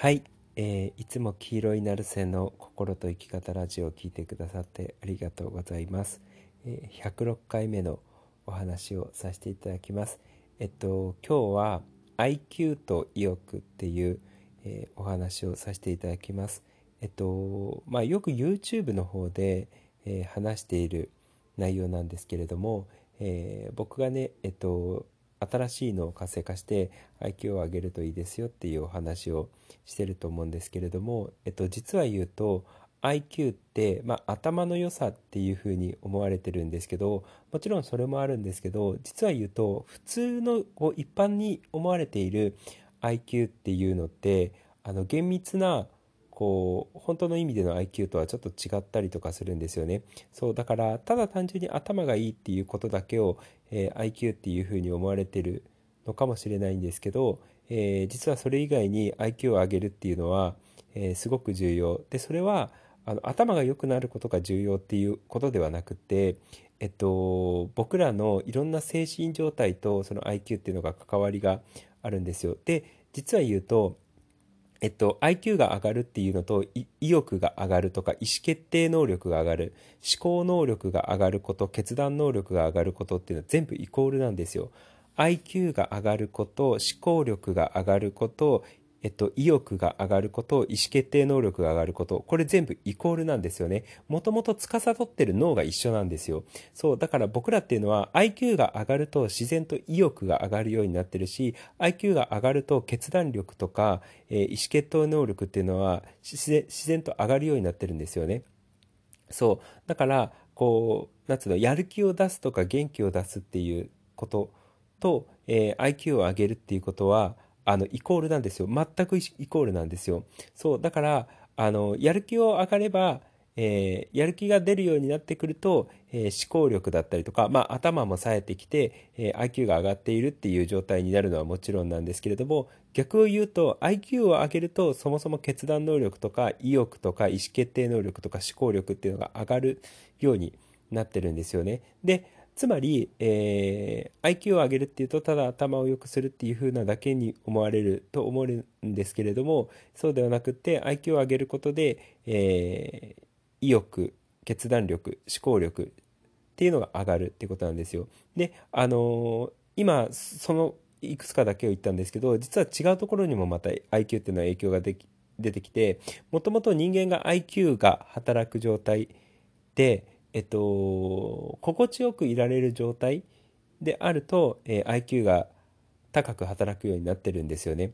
はい、えー、いつも黄色いナルセの心と生き方ラジオを聞いてくださってありがとうございます、えー、106回目のお話をさせていただきます。えっと今日は IQ と意欲っていう、えー、お話をさせていただきます。えっとまあよく YouTube の方で、えー、話している内容なんですけれども、えー、僕がねえっと新しいのを活性化して IQ を上げるといいですよっていうお話をしてると思うんですけれども、えっと、実は言うと IQ って、まあ、頭の良さっていうふうに思われてるんですけどもちろんそれもあるんですけど実は言うと普通のこう一般に思われている IQ っていうのってあの厳密なこう本当の意味での IQ とはちょっと違ったりとかするんですよねそうだからただ単純に頭がいいっていうことだけを、えー、IQ っていうふうに思われてるのかもしれないんですけど、えー、実はそれ以外に IQ を上げるっていうのは、えー、すごく重要でそれはあの頭が良くなることが重要っていうことではなくてえっと、僕らのいろんな精神状態とその IQ っていうのが関わりがあるんですよ。で実は言うとえっと、IQ が上がるっていうのと意欲が上がるとか意思決定能力が上がる思考能力が上がること決断能力が上がることっていうのは全部イコールなんですよ。IQ が上がること思考力が上がることえっと、意欲が上がること、意思決定能力が上がること、これ全部イコールなんですよね。もともと司ってる脳が一緒なんですよ。そう、だから僕らっていうのは IQ が上がると自然と意欲が上がるようになってるし、IQ が上がると決断力とか、えー、意思決定能力っていうのは自然自然と上がるようになってるんですよね。そう。だから、こう、なんつうの、やる気を出すとか元気を出すっていうことと、えー、IQ を上げるっていうことは、あのイコールなんですよ全くイコールなんですよそうだからあのやる気を上がればえー、やる気が出るようになってくると、えー、思考力だったりとか、まあ、頭も冴えてきて、えー、IQ が上がっているっていう状態になるのはもちろんなんですけれども逆を言うと IQ を上げるとそもそも決断能力とか意欲とか意思決定能力とか思考力っていうのが上がるようになってるんですよね。でつまり、えー、IQ を上げるっていうとただ頭を良くするっていう風なだけに思われると思うんですけれどもそうではなくて IQ を上げることで、えー、意欲決断力思考力っていうのが上がるっていうことなんですよ。であのー、今そのいくつかだけを言ったんですけど実は違うところにもまた IQ っていうのは影響ができ出てきてもともと人間が IQ が働く状態でえっと、心地よくいられる状態であると、えー、IQ が高く働くようになってるんですよね。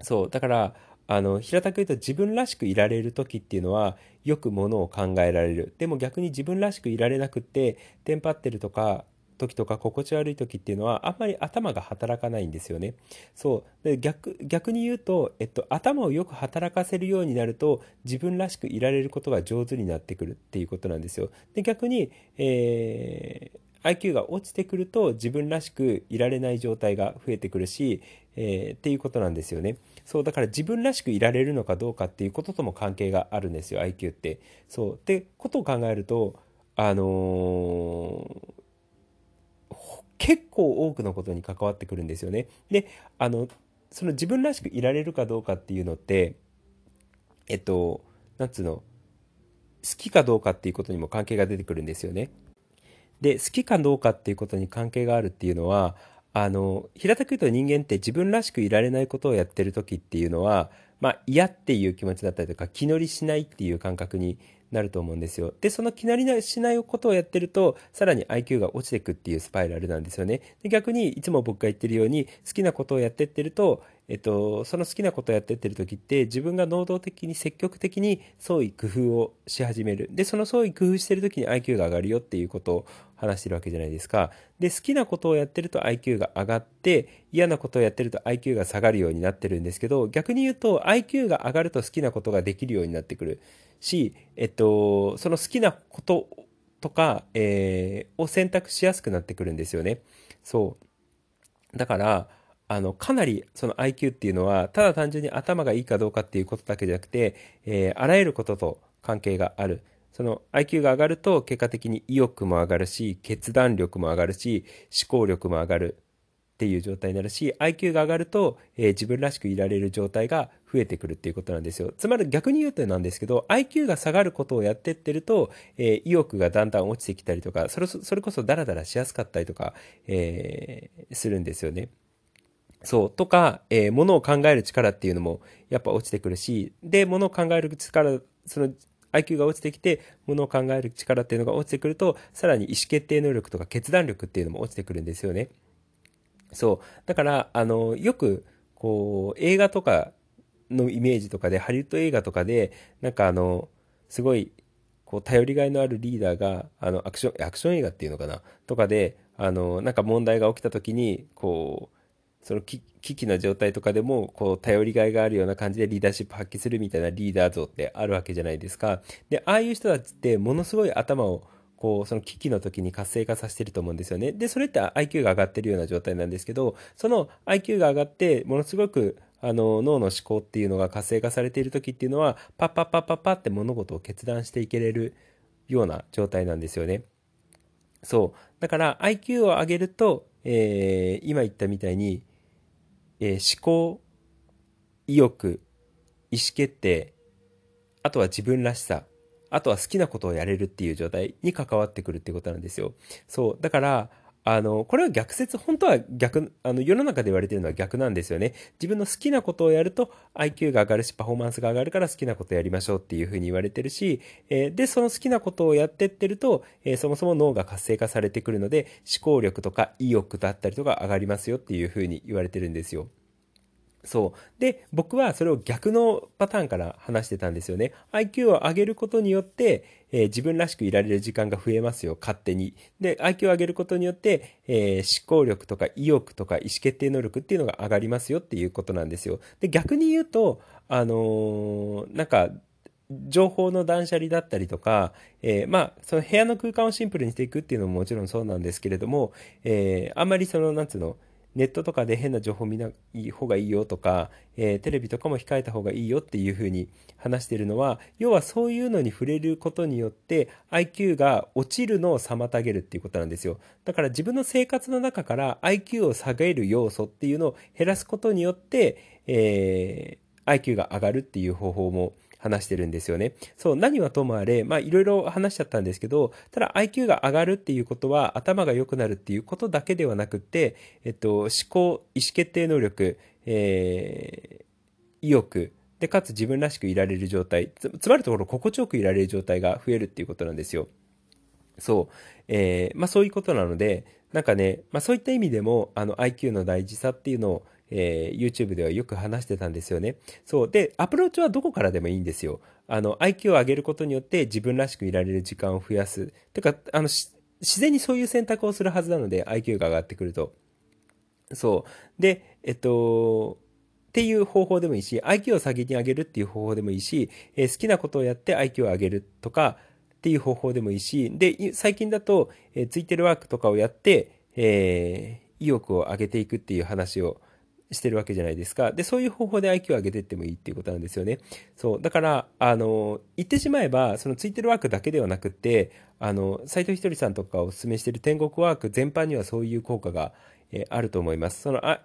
そう。だから、あの、平たく言うと自分らしくいられる時っていうのは、よくものを考えられる。でも逆に自分らしくいられなくって、テンパってるとか、時とか心地悪い時っていうのはあんまり頭が働かないんですよね。そうで逆逆に言うと、えっと、頭をよく働かせるようになると自分らしくいられることが上手になってくるっていうことなんですよ。で逆に、えー、IQ が落ちてくると自分らしくいられない状態が増えてくるし、えー、っていうことなんですよね。そうだから自分らしくいられるのかどうかっていうこととも関係があるんですよ IQ って。そうってことを考えるとあのー結構多くのことに関わってくるんですよね。で、あの、その自分らしくいられるかどうかっていうのって、えっと、なんつうの、好きかどうかっていうことにも関係が出てくるんですよね。で、好きかどうかっていうことに関係があるっていうのは、あの、平たく言うと人間って自分らしくいられないことをやってる時っていうのは、まあ嫌っていう気持ちだったりとか気乗りしないっていう感覚になると思うんですよ。で、その気なりしないことをやってると、さらに IQ が落ちていくっていうスパイラルなんですよね。で逆に、いつも僕が言ってるように、好きなことをやってってると、えっと、その好きなことをやってってる時って自分が能動的に積極的に創意工夫をし始めるでその創意工夫してる時に IQ が上がるよっていうこと話してるわけじゃないですか。で好きなことをやってると IQ が上がって嫌なことをやってると IQ が下がるようになってるんですけど逆に言うと IQ が上がると好きなことができるようになってくる。し、えっと、その好きなこととか、えー、を選択しやすくなってくるんですよね。そう。だからあの、かなりその IQ っていうのは、ただ単純に頭がいいかどうかっていうことだけじゃなくて、えー、あらゆることと関係がある。その IQ が上がると、結果的に意欲も上がるし、決断力も上がるし、思考力も上がる。っていう状態になるし IQ が上がると、えー、自分らしくいられる状態が増えてくるっていうことなんですよつまり逆に言うとなんですけど IQ が下がることをやってってると、えー、意欲がだんだん落ちてきたりとかそれそれこそダラダラしやすかったりとか、えー、するんですよね。そう。とか、えー、ものを考える力っていうのもやっぱ落ちてくるし、で、ものを考える力、その IQ が落ちてきて、ものを考える力っていうのが落ちてくると、さらに意思決定能力とか決断力っていうのも落ちてくるんですよね。そう。だから、あの、よく、こう、映画とかのイメージとかで、ハリウッド映画とかで、なんかあの、すごい、こう、頼りがいのあるリーダーが、あの、アクション、アクション映画っていうのかな？とかで、あの、なんか問題が起きた時に、こう、その危機な状態とかでもこう頼りがいがあるような感じでリーダーシップ発揮するみたいなリーダー像ってあるわけじゃないですか。で、ああいう人たちってものすごい頭をこうその危機の時に活性化させてると思うんですよね。で、それって IQ が上がってるような状態なんですけど、その IQ が上がってものすごくあの脳の思考っていうのが活性化されている時っていうのはパッパッパッパッパって物事を決断していけれるような状態なんですよね。そう。だから IQ を上げると、えー、今言ったみたいにえー、思考、意欲、意思決定、あとは自分らしさ、あとは好きなことをやれるっていう状態に関わってくるってことなんですよ。そう。だから、あの、これは逆説、本当は逆、あの、世の中で言われてるのは逆なんですよね。自分の好きなことをやると IQ が上がるし、パフォーマンスが上がるから好きなことやりましょうっていうふうに言われてるし、えー、で、その好きなことをやってってると、えー、そもそも脳が活性化されてくるので、思考力とか意欲だったりとか上がりますよっていうふうに言われてるんですよ。そう。で、僕はそれを逆のパターンから話してたんですよね。IQ を上げることによって、えー、自分らしくいられる時間が増えますよ、勝手に。で、IQ を上げることによって、えー、思考力とか意欲とか意思決定能力っていうのが上がりますよっていうことなんですよ。で、逆に言うと、あのー、なんか、情報の断捨離だったりとか、えー、まあ、その部屋の空間をシンプルにしていくっていうのももちろんそうなんですけれども、えー、あんまりその、なんつうの、ネットとかで変な情報見ない方がいいよとか、えー、テレビとかも控えた方がいいよっていうふうに話してるのは、要はそういうのに触れることによって IQ が落ちるのを妨げるっていうことなんですよ。だから自分の生活の中から IQ を下げる要素っていうのを減らすことによって、えー、IQ が上がるっていう方法も話してるんですよね。そう、何はともあれ、まあいろいろ話しちゃったんですけど、ただ IQ が上がるっていうことは頭が良くなるっていうことだけではなくて、えっと、思考、意思決定能力、えー、意欲、で、かつ自分らしくいられる状態つ、つまるところ心地よくいられる状態が増えるっていうことなんですよ。そう。えー、まあそういうことなので、なんかね、まあそういった意味でも、あの IQ の大事さっていうのを、えー、YouTube ではよく話してたんですよね。そう。で、アプローチはどこからでもいいんですよ。あの、IQ を上げることによって自分らしくいられる時間を増やす。てか、あの、自然にそういう選択をするはずなので、IQ が上がってくると。そう。で、えっと、っていう方法でもいいし、IQ を下げに上げるっていう方法でもいいし、えー、好きなことをやって IQ を上げるとかっていう方法でもいいし、で、最近だと、えー、ツイてるワークとかをやって、えー、意欲を上げていくっていう話をしてるわけじゃないですか。で、そういう方法で IQ を上げていってもいいっていうことなんですよね。そう。だから、あの、言ってしまえば、そのついてるワークだけではなくて、あの、斎藤ひとりさんとかお勧めしている天国ワーク全般にはそういう効果が、えー、あると思います。その、あ、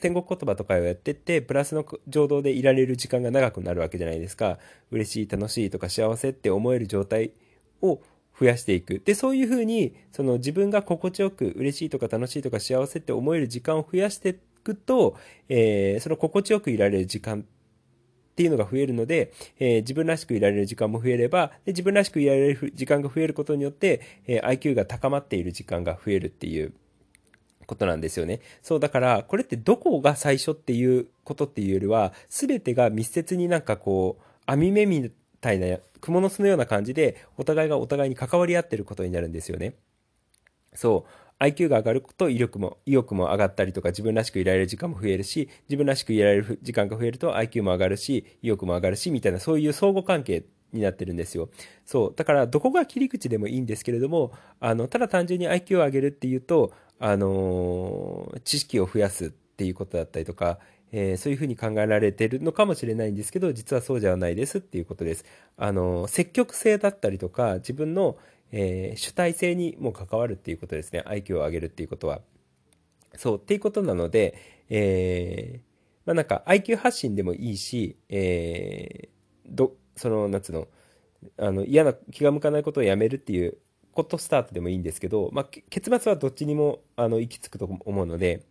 天国言葉とかをやってって、プラスの情動でいられる時間が長くなるわけじゃないですか。嬉しい、楽しいとか幸せって思える状態を増やしていく。で、そういうふうに、その自分が心地よく嬉しいとか楽しいとか幸せって思える時間を増やしてくと、えー、その心地よくいられる時間っていうのが増えるので、えー、自分らしくいられる時間も増えれば、で自分らしくいられる時間が増えることによって、えー、IQ が高まっている時間が増えるっていうことなんですよね。そう、だから、これってどこが最初っていうことっていうよりは、すべてが密接になんかこう、網目みたいな、蜘蛛の巣のような感じで、お互いがお互いに関わり合ってることになるんですよね。そう。IQ が上がると威力も、意欲も上がったりとか自分らしくいられる時間も増えるし、自分らしくいられる時間が増えると IQ も上がるし、意欲も上がるし、みたいなそういう相互関係になってるんですよ。そう。だからどこが切り口でもいいんですけれども、あの、ただ単純に IQ を上げるっていうと、あのー、知識を増やすっていうことだったりとか、えー、そういうふうに考えられてるのかもしれないんですけど、実はそうじゃないですっていうことです。あのー、積極性だったりとか、自分の、えー、主体性にも関わるっていうことですね IQ を上げるっていうことは。そう、っていうことなので、えー、まあなんか IQ 発信でもいいし、えー、ど、その、なんつうの、あの、嫌な、気が向かないことをやめるっていうことスタートでもいいんですけど、まあ、結末はどっちにも、あの、行き着くと思うので、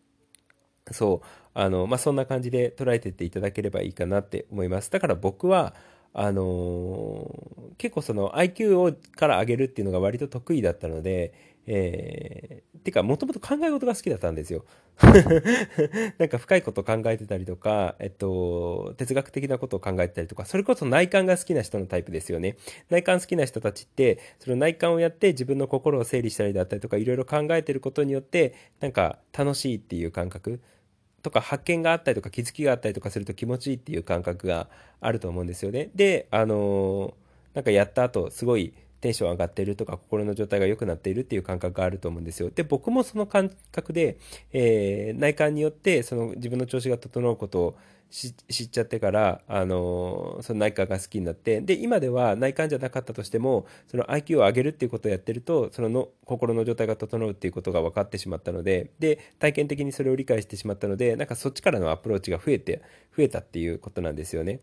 そう、あの、まあ、そんな感じで捉えてっていただければいいかなって思います。だから僕は、あのー、結構その IQ をから上げるっていうのが割と得意だったので、えー、てか、もともと考え事が好きだったんですよ。なんか深いこと考えてたりとか、えっと、哲学的なことを考えてたりとか、それこそ内観が好きな人のタイプですよね。内観好きな人たちって、その内観をやって自分の心を整理したりだったりとか、いろいろ考えてることによって、なんか楽しいっていう感覚。とか発見があったりとか気づきがあったりとかすると気持ちいいっていう感覚があると思うんですよね。で、あのー、なんかやった後すごいテンション上がってるとか心の状態が良くなっているっていう感覚があると思うんですよ。で、僕もその感覚で、えー、内観によってその自分の調子が整うことを知っちゃってから、あの、その内観が好きになって、で、今では内観じゃなかったとしても、その IQ を上げるっていうことをやってると、そのの心の状態が整うっていうことが分かってしまったので、で、体験的にそれを理解してしまったので、なんかそっちからのアプローチが増えて、増えたっていうことなんですよね。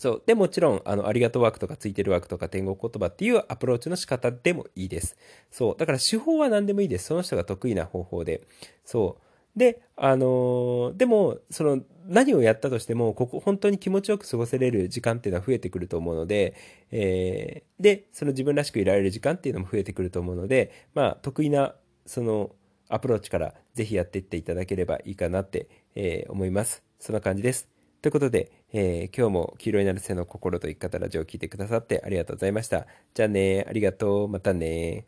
そう。で、もちろん、あの、ありがとうワークとかついてるワークとか天国言葉っていうアプローチの仕方でもいいです。そう。だから手法は何でもいいです。その人が得意な方法で。そう。で、あのー、でも、その、何をやったとしても、ここ、本当に気持ちよく過ごせれる時間っていうのは増えてくると思うので、えー、で、その自分らしくいられる時間っていうのも増えてくると思うので、まあ、得意な、その、アプローチからぜひやっていっていただければいいかなって、えー、思います。そんな感じです。ということで、えー、今日も黄色になる背の心と生き方ラジオを聴いてくださってありがとうございました。じゃあね、ありがとう、またね。